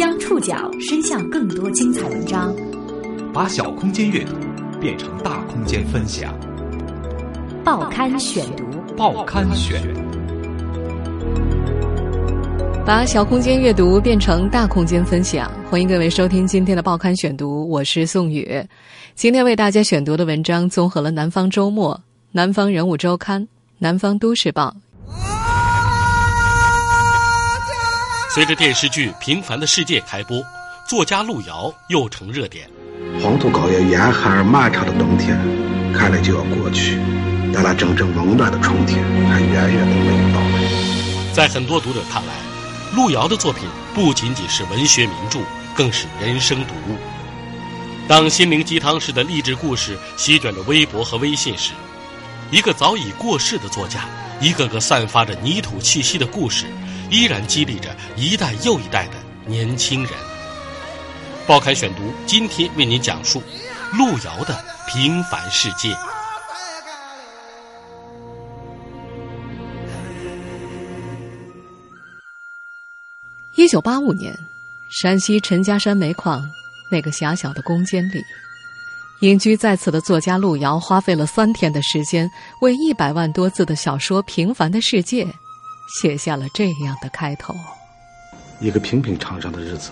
将触角伸向更多精彩文章，把小空间阅读变成大空间分享。报刊选读，报刊选，把小空间阅读变成大空间分享。欢迎各位收听今天的报刊选读，我是宋宇。今天为大家选读的文章综合了《南方周末》《南方人物周刊》《南方都市报》。随着电视剧《平凡的世界》开播，作家路遥又成热点。黄土高原严寒而漫长的冬天，看来就要过去，但那真正温暖的春天还远远的没有到来。在很多读者看来，路遥的作品不仅仅是文学名著，更是人生读物。当心灵鸡汤式的励志故事席卷着微博和微信时，一个早已过世的作家，一个个散发着泥土气息的故事。依然激励着一代又一代的年轻人。报刊选读今天为您讲述路遥的《平凡世界》。一九八五年，山西陈家山煤矿那个狭小的工间里，隐居在此的作家路遥花费了三天的时间，为一百万多字的小说《平凡的世界》。写下了这样的开头：一个平平常常的日子，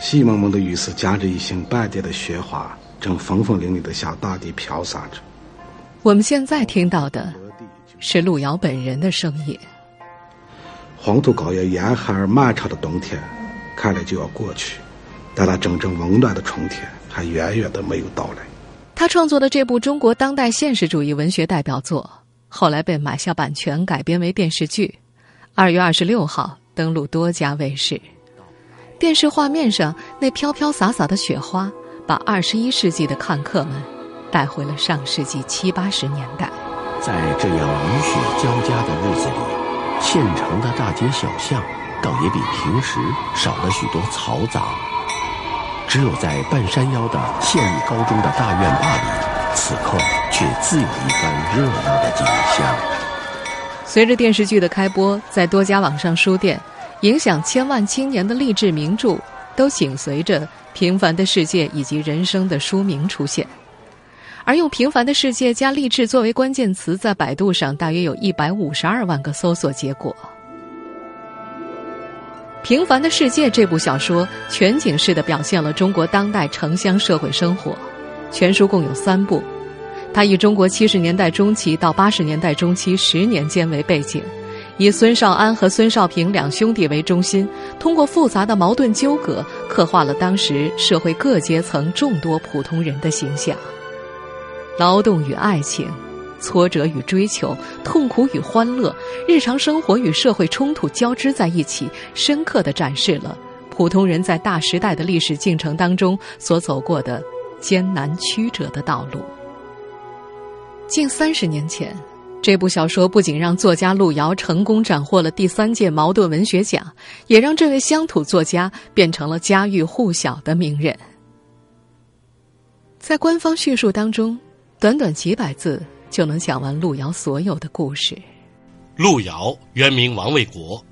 细蒙蒙的雨丝夹着一星半点的雪花，正风风凛凛的向大地飘洒着。我们现在听到的是路遥本人的声音。黄土高原严寒而漫长的冬天，看来就要过去，但那真正温暖的春天还远远的没有到来。他创作的这部中国当代现实主义文学代表作，后来被买下版权，改编为电视剧。二月二十六号登陆多家卫视，电视画面上那飘飘洒洒的雪花，把二十一世纪的看客们带回了上世纪七八十年代。在这样雨雪交加的日子里，县城的大街小巷倒也比平时少了许多嘈杂，只有在半山腰的县立高中的大院坝里，此刻却自有一番热闹的景象。随着电视剧的开播，在多家网上书店，影响千万青年的励志名著都紧随着《平凡的世界》以及人生的书名出现。而用“平凡的世界”加“励志”作为关键词，在百度上大约有一百五十二万个搜索结果。《平凡的世界》这部小说全景式的表现了中国当代城乡社会生活，全书共有三部。它以中国七十年代中期到八十年代中期十年间为背景，以孙少安和孙少平两兄弟为中心，通过复杂的矛盾纠葛，刻画了当时社会各阶层众多普通人的形象。劳动与爱情，挫折与追求，痛苦与欢乐，日常生活与社会冲突交织在一起，深刻地展示了普通人在大时代的历史进程当中所走过的艰难曲折的道路。近三十年前，这部小说不仅让作家路遥成功斩获了第三届茅盾文学奖，也让这位乡土作家变成了家喻户晓的名人。在官方叙述当中，短短几百字就能讲完路遥所有的故事。路遥原名王卫国，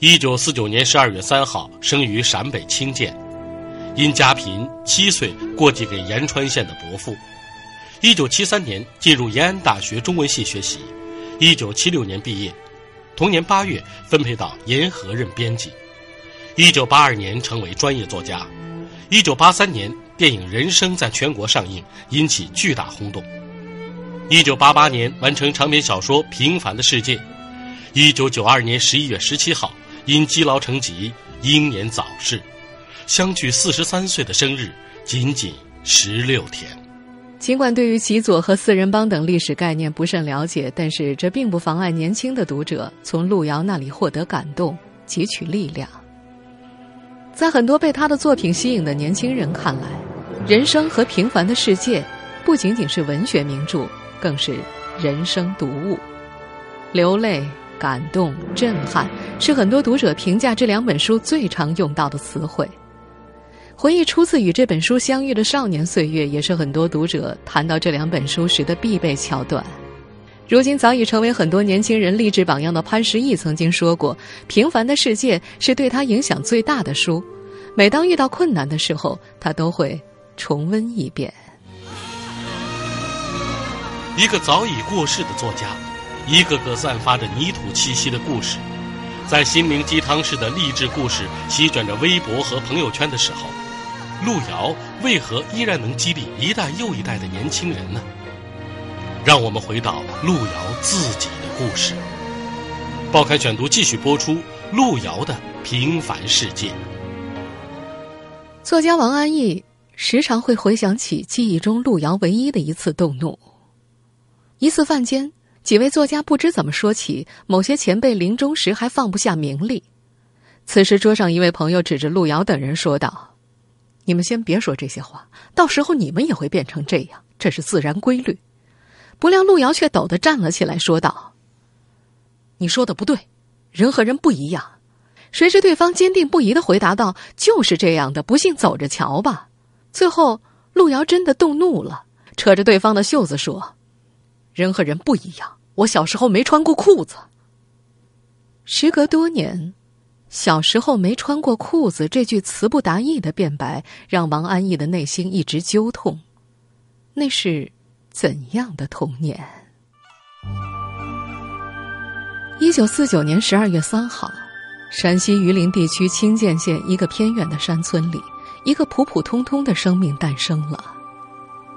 一九四九年十二月三号生于陕北清涧，因家贫，七岁过继给延川县的伯父。一九七三年进入延安大学中文系学习，一九七六年毕业，同年八月分配到延河任编辑，一九八二年成为专业作家，一九八三年电影《人生》在全国上映，引起巨大轰动，一九八八年完成长篇小说《平凡的世界》，一九九二年十一月十七号因积劳成疾英年早逝，相距四十三岁的生日仅仅十六天。尽管对于极左和四人帮等历史概念不甚了解，但是这并不妨碍年轻的读者从路遥那里获得感动，汲取力量。在很多被他的作品吸引的年轻人看来，《人生》和《平凡的世界》不仅仅是文学名著，更是人生读物。流泪、感动、震撼，是很多读者评价这两本书最常用到的词汇。回忆初次与这本书相遇的少年岁月，也是很多读者谈到这两本书时的必备桥段。如今早已成为很多年轻人励志榜样的潘石屹曾经说过：“平凡的世界是对他影响最大的书。”每当遇到困难的时候，他都会重温一遍。一个早已过世的作家，一个个散发着泥土气息的故事，在心灵鸡汤式的励志故事席卷着微博和朋友圈的时候，路遥为何依然能激励一代又一代的年轻人呢？让我们回到路遥自己的故事。报刊选读继续播出路遥的平凡世界。作家王安忆时常会回想起记忆中路遥唯一的一次动怒。一次饭间，几位作家不知怎么说起某些前辈临终时还放不下名利。此时，桌上一位朋友指着路遥等人说道：“你们先别说这些话，到时候你们也会变成这样，这是自然规律。”不料路遥却抖地站了起来，说道：“你说的不对，人和人不一样。”谁知对方坚定不移的回答道：“就是这样的，不信走着瞧吧。”最后，路遥真的动怒了，扯着对方的袖子说。人和人不一样。我小时候没穿过裤子。时隔多年，小时候没穿过裤子这句词不达意的辩白，让王安忆的内心一直揪痛。那是怎样的童年？一九四九年十二月三号，陕西榆林地区清涧县一个偏远的山村里，一个普普通通的生命诞生了。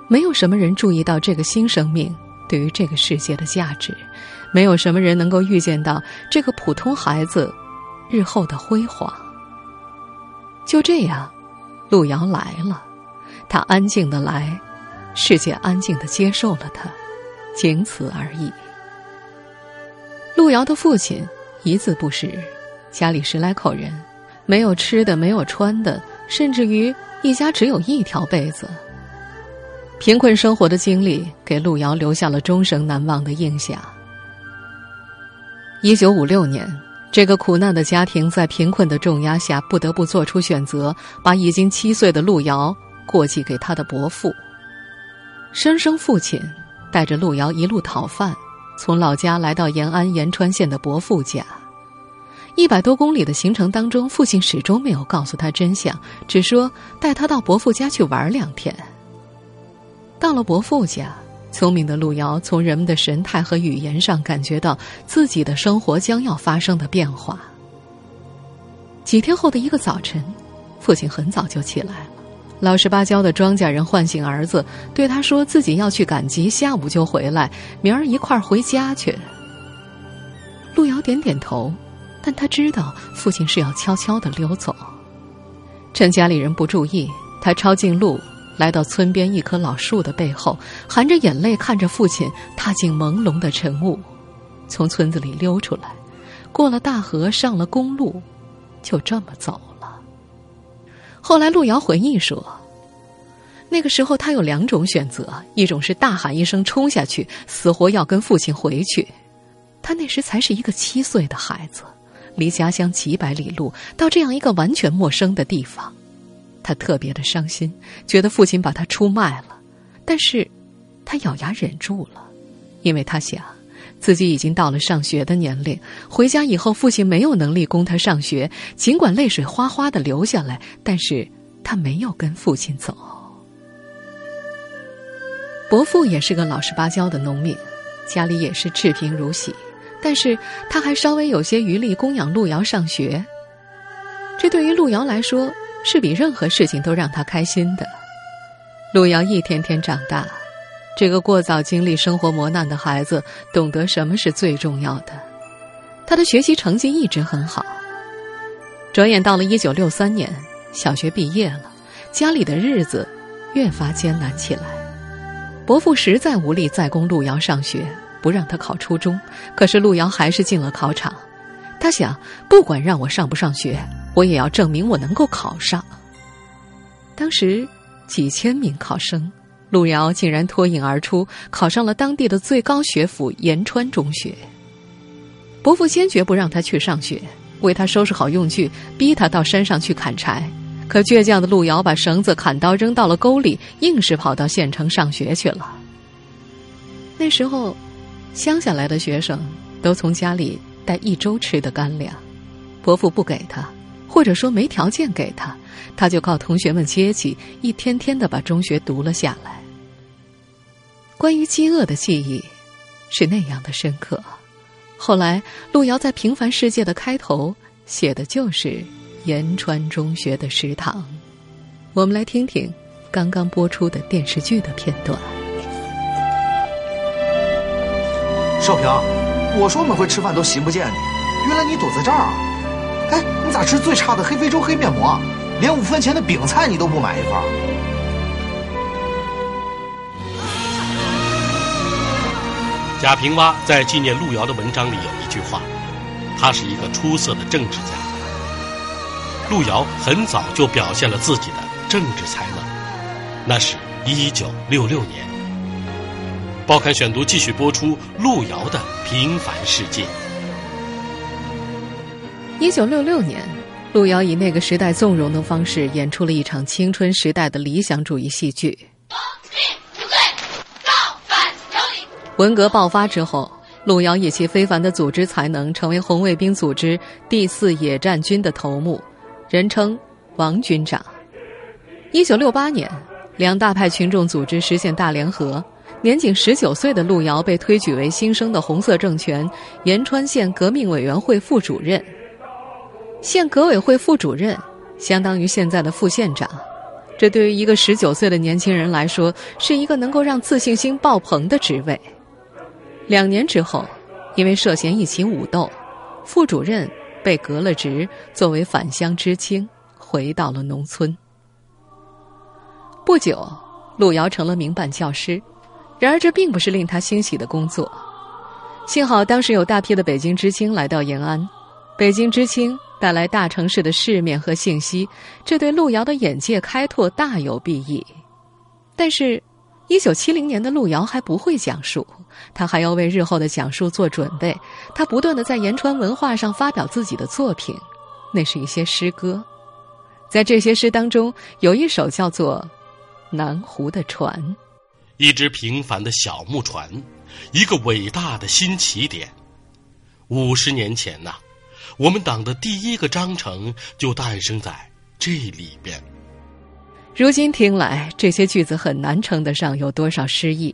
没有什么人注意到这个新生命。对于这个世界的价值，没有什么人能够预见到这个普通孩子日后的辉煌。就这样，路遥来了，他安静的来，世界安静的接受了他，仅此而已。路遥的父亲一字不识，家里十来口人，没有吃的，没有穿的，甚至于一家只有一条被子。贫困生活的经历给路遥留下了终生难忘的印象。一九五六年，这个苦难的家庭在贫困的重压下，不得不做出选择，把已经七岁的路遥过继给他的伯父。生生父亲带着路遥一路讨饭，从老家来到延安延川县的伯父家。一百多公里的行程当中，父亲始终没有告诉他真相，只说带他到伯父家去玩两天。到了伯父家，聪明的路遥从人们的神态和语言上感觉到自己的生活将要发生的变化。几天后的一个早晨，父亲很早就起来了，老实巴交的庄稼人唤醒儿子，对他说自己要去赶集，下午就回来，明儿一块儿回家去。路遥点点头，但他知道父亲是要悄悄的溜走，趁家里人不注意，他抄近路。来到村边一棵老树的背后，含着眼泪看着父亲踏进朦胧的晨雾，从村子里溜出来，过了大河，上了公路，就这么走了。后来路遥回忆说，那个时候他有两种选择：一种是大喊一声冲下去，死活要跟父亲回去；他那时才是一个七岁的孩子，离家乡几百里路，到这样一个完全陌生的地方。他特别的伤心，觉得父亲把他出卖了，但是，他咬牙忍住了，因为他想，自己已经到了上学的年龄，回家以后父亲没有能力供他上学，尽管泪水哗哗的流下来，但是他没有跟父亲走。伯父也是个老实巴交的农民，家里也是赤贫如洗，但是他还稍微有些余力供养路遥上学，这对于路遥来说。是比任何事情都让他开心的。路遥一天天长大，这个过早经历生活磨难的孩子懂得什么是最重要的。他的学习成绩一直很好。转眼到了一九六三年，小学毕业了，家里的日子越发艰难起来。伯父实在无力再供路遥上学，不让他考初中。可是路遥还是进了考场。他想，不管让我上不上学。我也要证明我能够考上。当时几千名考生，路遥竟然脱颖而出，考上了当地的最高学府延川中学。伯父坚决不让他去上学，为他收拾好用具，逼他到山上去砍柴。可倔强的路遥把绳子、砍刀扔到了沟里，硬是跑到县城上学去了。那时候，乡下来的学生都从家里带一周吃的干粮，伯父不给他。或者说没条件给他，他就靠同学们接济，一天天的把中学读了下来。关于饥饿的记忆是那样的深刻。后来，路遥在《平凡世界》的开头写的就是延川中学的食堂。我们来听听刚刚播出的电视剧的片段。少平，我说我们会吃饭都寻不见你，原来你躲在这儿啊！哎，你咋吃最差的黑非洲黑面膜啊？连五分钱的饼菜你都不买一份？贾平凹在纪念路遥的文章里有一句话：“他是一个出色的政治家。”路遥很早就表现了自己的政治才能，那是一九六六年。报刊选读继续播出路遥的平凡世界。一九六六年，路遥以那个时代纵容的方式演出了一场青春时代的理想主义戏剧。文革爆发之后，路遥以其非凡的组织才能，成为红卫兵组织第四野战军的头目，人称“王军长”。一九六八年，两大派群众组织实现大联合，年仅十九岁的路遥被推举为新生的红色政权延川县革命委员会副主任。县革委会副主任，相当于现在的副县长。这对于一个十九岁的年轻人来说，是一个能够让自信心爆棚的职位。两年之后，因为涉嫌一起武斗，副主任被革了职，作为返乡知青，回到了农村。不久，路遥成了民办教师，然而这并不是令他欣喜的工作。幸好当时有大批的北京知青来到延安，北京知青带来大城市的世面和信息，这对路遥的眼界开拓大有裨益。但是，一九七零年的路遥还不会讲述。他还要为日后的讲述做准备，他不断的在言川文化上发表自己的作品，那是一些诗歌，在这些诗当中，有一首叫做《南湖的船》，一只平凡的小木船，一个伟大的新起点。五十年前呐，我们党的第一个章程就诞生在这里边。如今听来，这些句子很难称得上有多少诗意。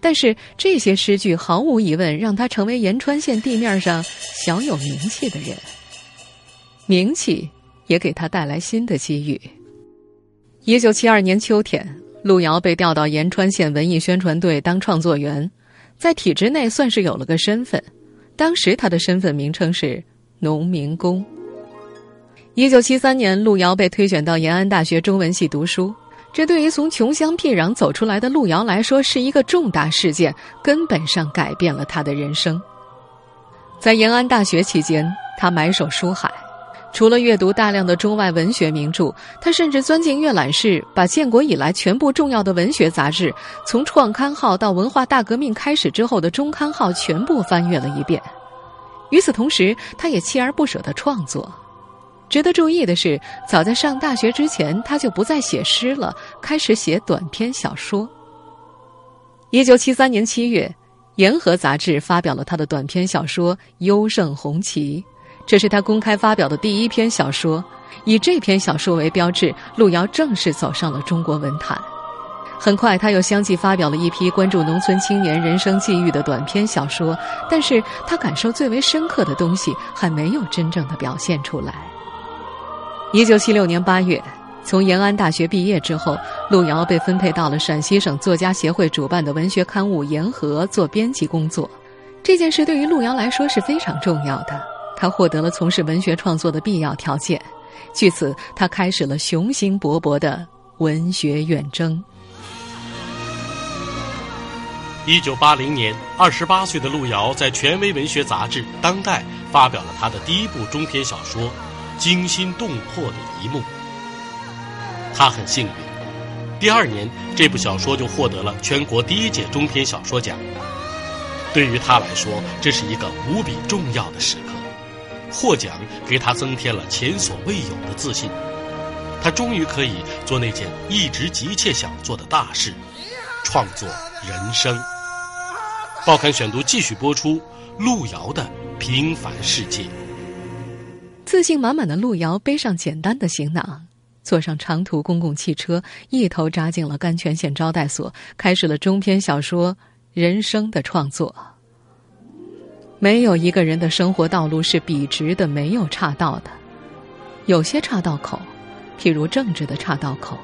但是这些诗句毫无疑问让他成为延川县地面上小有名气的人，名气也给他带来新的机遇。一九七二年秋天，路遥被调到延川县文艺宣传队当创作员，在体制内算是有了个身份。当时他的身份名称是农民工。一九七三年，路遥被推选到延安大学中文系读书。这对于从穷乡僻壤走出来的路遥来说是一个重大事件，根本上改变了他的人生。在延安大学期间，他埋首书海，除了阅读大量的中外文学名著，他甚至钻进阅览室，把建国以来全部重要的文学杂志，从创刊号到文化大革命开始之后的中刊号全部翻阅了一遍。与此同时，他也锲而不舍的创作。值得注意的是，早在上大学之前，他就不再写诗了，开始写短篇小说。一九七三年七月，《言和》杂志发表了他的短篇小说《优胜红旗》，这是他公开发表的第一篇小说。以这篇小说为标志，路遥正式走上了中国文坛。很快，他又相继发表了一批关注农村青年人生际遇的短篇小说，但是他感受最为深刻的东西还没有真正的表现出来。一九七六年八月，从延安大学毕业之后，路遥被分配到了陕西省作家协会主办的文学刊物《言和》做编辑工作。这件事对于路遥来说是非常重要的，他获得了从事文学创作的必要条件。据此，他开始了雄心勃勃的文学远征。一九八零年，二十八岁的路遥在权威文学杂志《当代》发表了他的第一部中篇小说。惊心动魄的一幕。他很幸运，第二年这部小说就获得了全国第一届中篇小说奖。对于他来说，这是一个无比重要的时刻。获奖给他增添了前所未有的自信，他终于可以做那件一直急切想做的大事——创作人生。报刊选读继续播出路遥的平凡世界。自信满满的路遥背上简单的行囊，坐上长途公共汽车，一头扎进了甘泉县招待所，开始了中篇小说《人生》的创作。没有一个人的生活道路是笔直的，没有岔道的，有些岔道口，譬如政治的岔道口，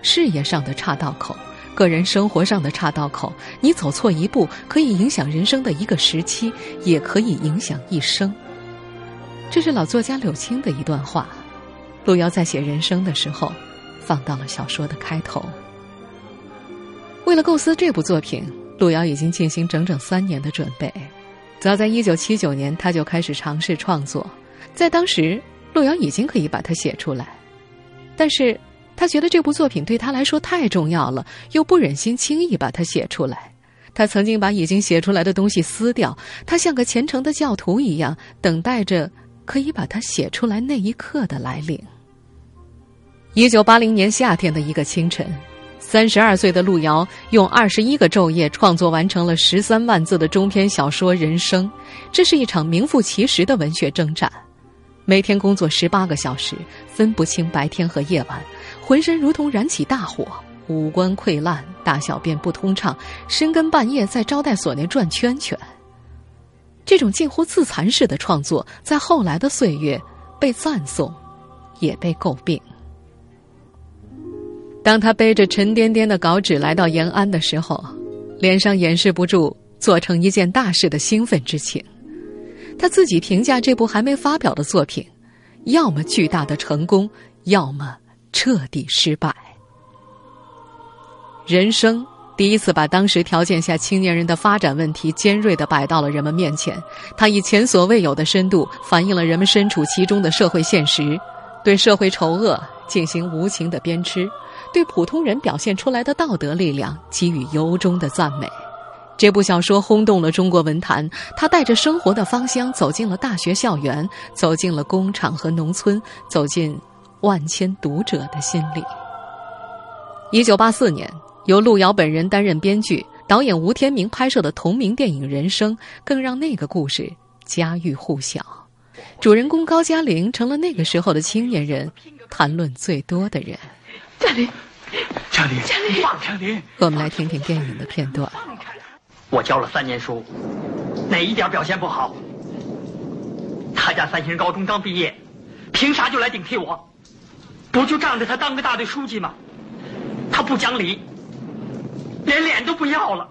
事业上的岔道口，个人生活上的岔道口，你走错一步，可以影响人生的一个时期，也可以影响一生。这是老作家柳青的一段话，路遥在写人生的时候，放到了小说的开头。为了构思这部作品，路遥已经进行整整三年的准备。早在一九七九年，他就开始尝试创作，在当时，路遥已经可以把它写出来，但是他觉得这部作品对他来说太重要了，又不忍心轻易把它写出来。他曾经把已经写出来的东西撕掉，他像个虔诚的教徒一样，等待着。可以把它写出来那一刻的来临。一九八零年夏天的一个清晨，三十二岁的路遥用二十一个昼夜创作完成了十三万字的中篇小说《人生》。这是一场名副其实的文学征战，每天工作十八个小时，分不清白天和夜晚，浑身如同燃起大火，五官溃烂，大小便不通畅，深更半夜在招待所内转圈圈。这种近乎自残式的创作，在后来的岁月被赞颂，也被诟病。当他背着沉甸甸的稿纸来到延安的时候，脸上掩饰不住做成一件大事的兴奋之情。他自己评价这部还没发表的作品：要么巨大的成功，要么彻底失败。人生。第一次把当时条件下青年人的发展问题尖锐地摆到了人们面前，他以前所未有的深度反映了人们身处其中的社会现实，对社会丑恶进行无情的鞭笞，对普通人表现出来的道德力量给予由衷的赞美。这部小说轰动了中国文坛，他带着生活的芳香走进了大学校园，走进了工厂和农村，走进万千读者的心里。一九八四年。由路遥本人担任编剧、导演吴天明拍摄的同名电影《人生》，更让那个故事家喻户晓。主人公高加林成了那个时候的青年人谈论最多的人。嘉玲，嘉玲，嘉玲，嘉玲，我们来听听电影的片段。我教了三年书，哪一点表现不好？他家三星高中刚毕业，凭啥就来顶替我？不就仗着他当个大队书记吗？他不讲理。连脸都不要了，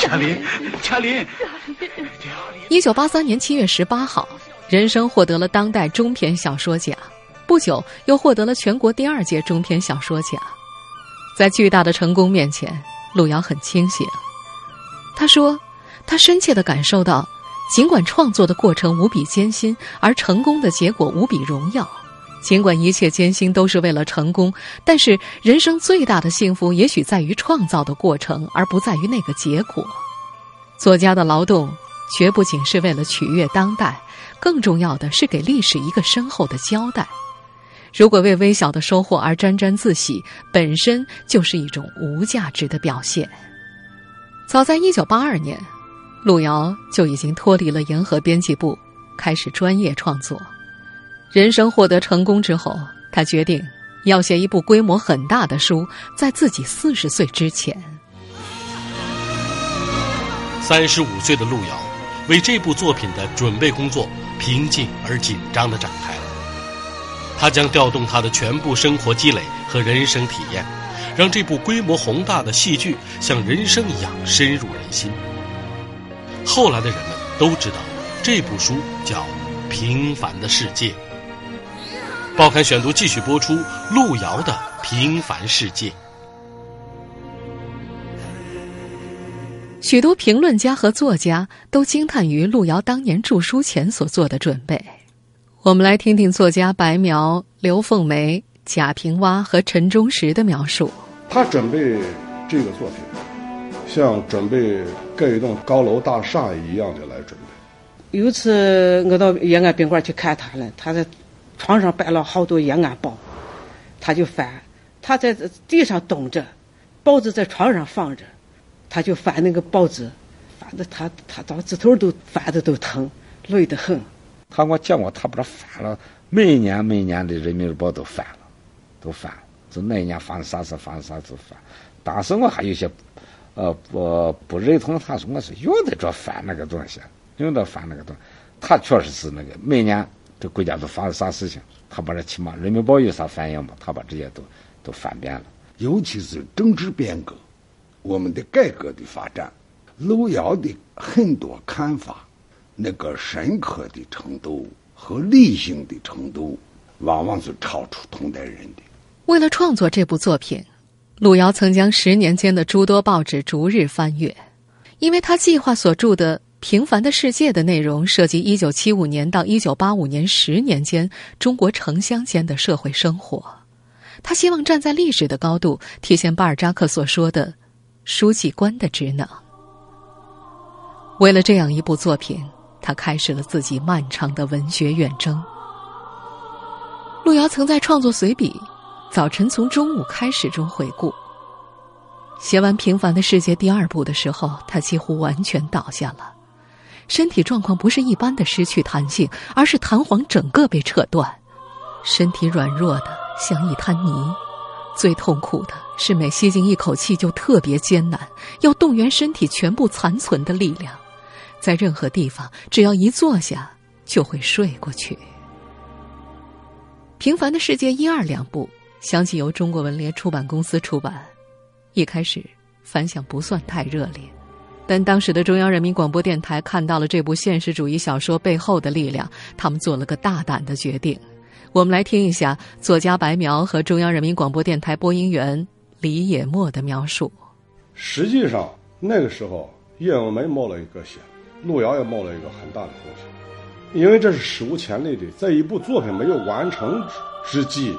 嘉林，嘉林。一九八三年七月十八号，《人生》获得了当代中篇小说奖，不久又获得了全国第二届中篇小说奖。在巨大的成功面前，路遥很清醒。他说：“他深切的感受到，尽管创作的过程无比艰辛，而成功的结果无比荣耀。”尽管一切艰辛都是为了成功，但是人生最大的幸福也许在于创造的过程，而不在于那个结果。作家的劳动绝不仅是为了取悦当代，更重要的是给历史一个深厚的交代。如果为微小的收获而沾沾自喜，本身就是一种无价值的表现。早在一九八二年，路遥就已经脱离了银河编辑部，开始专业创作。人生获得成功之后，他决定要写一部规模很大的书，在自己四十岁之前。三十五岁的路遥，为这部作品的准备工作平静而紧张的展开了。他将调动他的全部生活积累和人生体验，让这部规模宏大的戏剧像人生一样深入人心。后来的人们都知道，这部书叫《平凡的世界》。报刊选读继续播出路遥的平凡世界。许多评论家和作家都惊叹于路遥当年著书前所做的准备。我们来听听作家白描、刘凤梅、贾平凹和陈忠实的描述。他准备这个作品，像准备盖一栋高楼大厦一样的来准备。有一次我到延安宾馆去看他了，他在。床上摆了好多延安报，他就翻。他在地上蹲着，报纸在床上放着，他就翻那个报纸，翻的他他到指头都翻的都疼，累得很。他我见过，他把这翻了，每年每年的《人民日报》都翻了，都翻了。就那一年发生啥事，发生啥事翻。当时我还有些，呃，不不认同他说我是用得着翻那个东西，用得着翻那个东西。他确实是那个每年这国家都发生啥事情，他把这起码《人民日报》有啥反应嘛，他把这些都都翻遍了。尤其是政治变革，我们的改革的发展，路遥的很多看法。那个深刻的程度和理性的程度，往往是超出同代人的。为了创作这部作品，路遥曾将十年间的诸多报纸逐日翻阅，因为他计划所著的《平凡的世界》的内容涉及一九七五年到一九八五年十年间中国城乡间的社会生活。他希望站在历史的高度，体现巴尔扎克所说的“书记官的职能”。为了这样一部作品。他开始了自己漫长的文学远征。路遥曾在创作随笔《早晨从中午开始》中回顾：写完《平凡的世界》第二部的时候，他几乎完全倒下了，身体状况不是一般的失去弹性，而是弹簧整个被扯断，身体软弱的像一滩泥。最痛苦的是每吸进一口气就特别艰难，要动员身体全部残存的力量。在任何地方，只要一坐下，就会睡过去。《平凡的世界》一二两部相继由中国文联出版公司出版，一开始反响不算太热烈，但当时的中央人民广播电台看到了这部现实主义小说背后的力量，他们做了个大胆的决定。我们来听一下作家白描和中央人民广播电台播音员李野墨的描述。实际上，那个时候叶永梅冒了一个险。路遥也冒了一个很大的风险，因为这是史无前例的，在一部作品没有完成之际，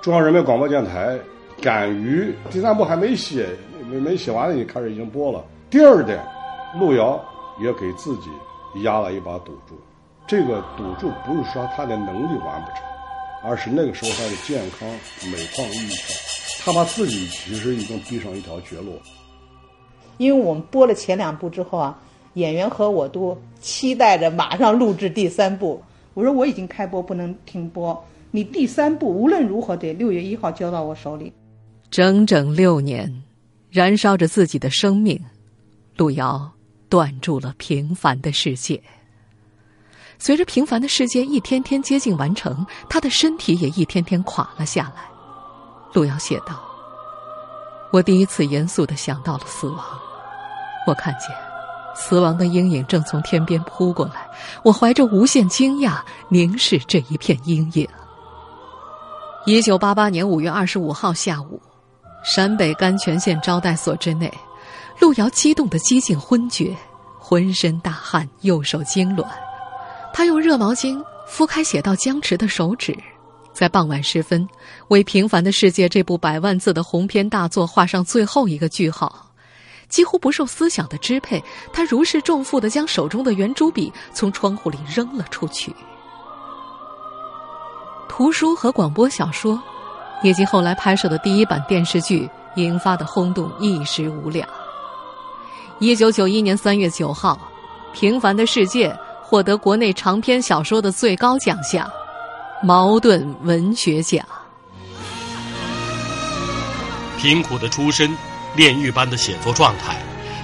中央人民广播电台敢于第三部还没写，没没写完就开始已经播了。第二点，路遥也给自己压了一把赌注，这个赌注不是说他的能力完不成，而是那个时候他的健康每况愈下，他把自己其实已经逼上一条绝路。因为我们播了前两部之后啊。演员和我都期待着马上录制第三部。我说我已经开播，不能停播。你第三部无论如何得六月一号交到我手里。整整六年，燃烧着自己的生命，路遥断住了平凡的世界。随着平凡的世界一天天接近完成，他的身体也一天天垮了下来。路遥写道：“我第一次严肃的想到了死亡，我看见。”死亡的阴影正从天边扑过来，我怀着无限惊讶凝视这一片阴影。一九八八年五月二十五号下午，陕北甘泉县招待所之内，路遥激动的几近昏厥，浑身大汗，右手痉挛。他用热毛巾敷开写到僵持的手指，在傍晚时分，为《平凡的世界》这部百万字的鸿篇大作画上最后一个句号。几乎不受思想的支配，他如释重负的将手中的圆珠笔从窗户里扔了出去。图书和广播小说，以及后来拍摄的第一版电视剧引发的轰动一时无两。一九九一年三月九号，《平凡的世界》获得国内长篇小说的最高奖项——茅盾文学奖。贫苦的出身。炼狱般的写作状态，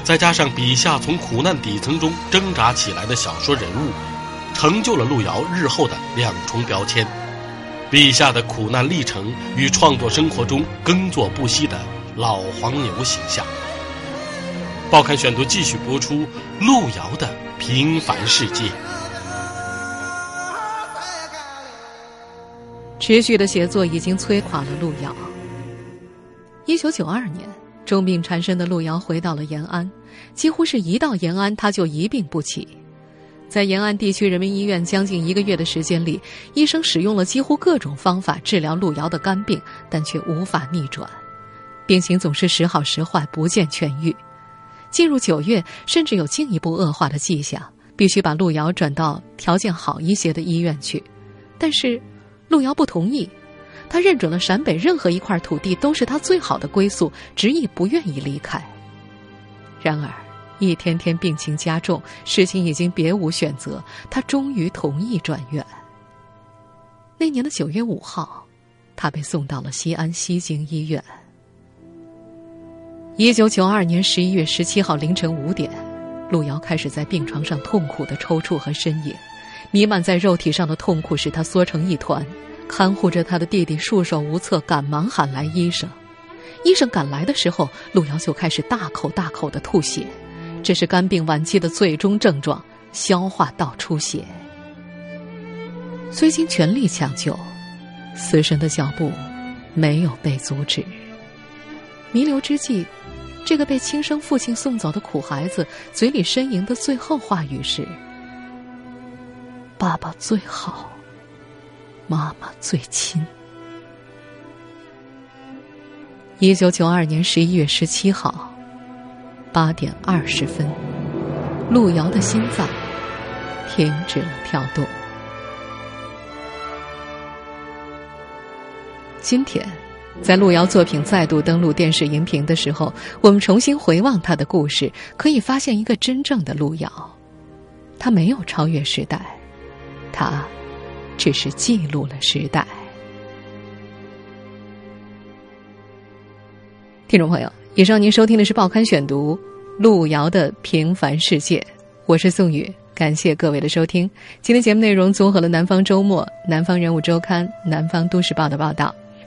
再加上笔下从苦难底层中挣扎起来的小说人物，成就了路遥日后的两重标签：笔下的苦难历程与创作生活中耕作不息的老黄牛形象。报刊选读继续播出路遥的平凡世界。持续的写作已经摧垮了路遥。一九九二年。重病缠身的路遥回到了延安，几乎是一到延安他就一病不起。在延安地区人民医院将近一个月的时间里，医生使用了几乎各种方法治疗路遥的肝病，但却无法逆转，病情总是时好时坏，不见痊愈。进入九月，甚至有进一步恶化的迹象，必须把路遥转到条件好一些的医院去。但是，路遥不同意。他认准了陕北任何一块土地都是他最好的归宿，执意不愿意离开。然而，一天天病情加重，事情已经别无选择，他终于同意转院。那年的九月五号，他被送到了西安西京医院。一九九二年十一月十七号凌晨五点，路遥开始在病床上痛苦的抽搐和呻吟，弥漫在肉体上的痛苦使他缩成一团。看护着他的弟弟束手无策，赶忙喊来医生。医生赶来的时候，路遥就开始大口大口的吐血，这是肝病晚期的最终症状——消化道出血。虽经全力抢救，死神的脚步没有被阻止。弥留之际，这个被亲生父亲送走的苦孩子嘴里呻吟的最后话语是：“爸爸最好。”妈妈最亲。一九九二年十一月十七号八点二十分，路遥的心脏停止了跳动。今天，在路遥作品再度登陆电视荧屏的时候，我们重新回望他的故事，可以发现一个真正的路遥。他没有超越时代，他。只是记录了时代。听众朋友，以上您收听的是《报刊选读》路遥的《平凡世界》，我是宋宇，感谢各位的收听。今天节目内容综合了《南方周末》《南方人物周刊》《南方都市报》的报道。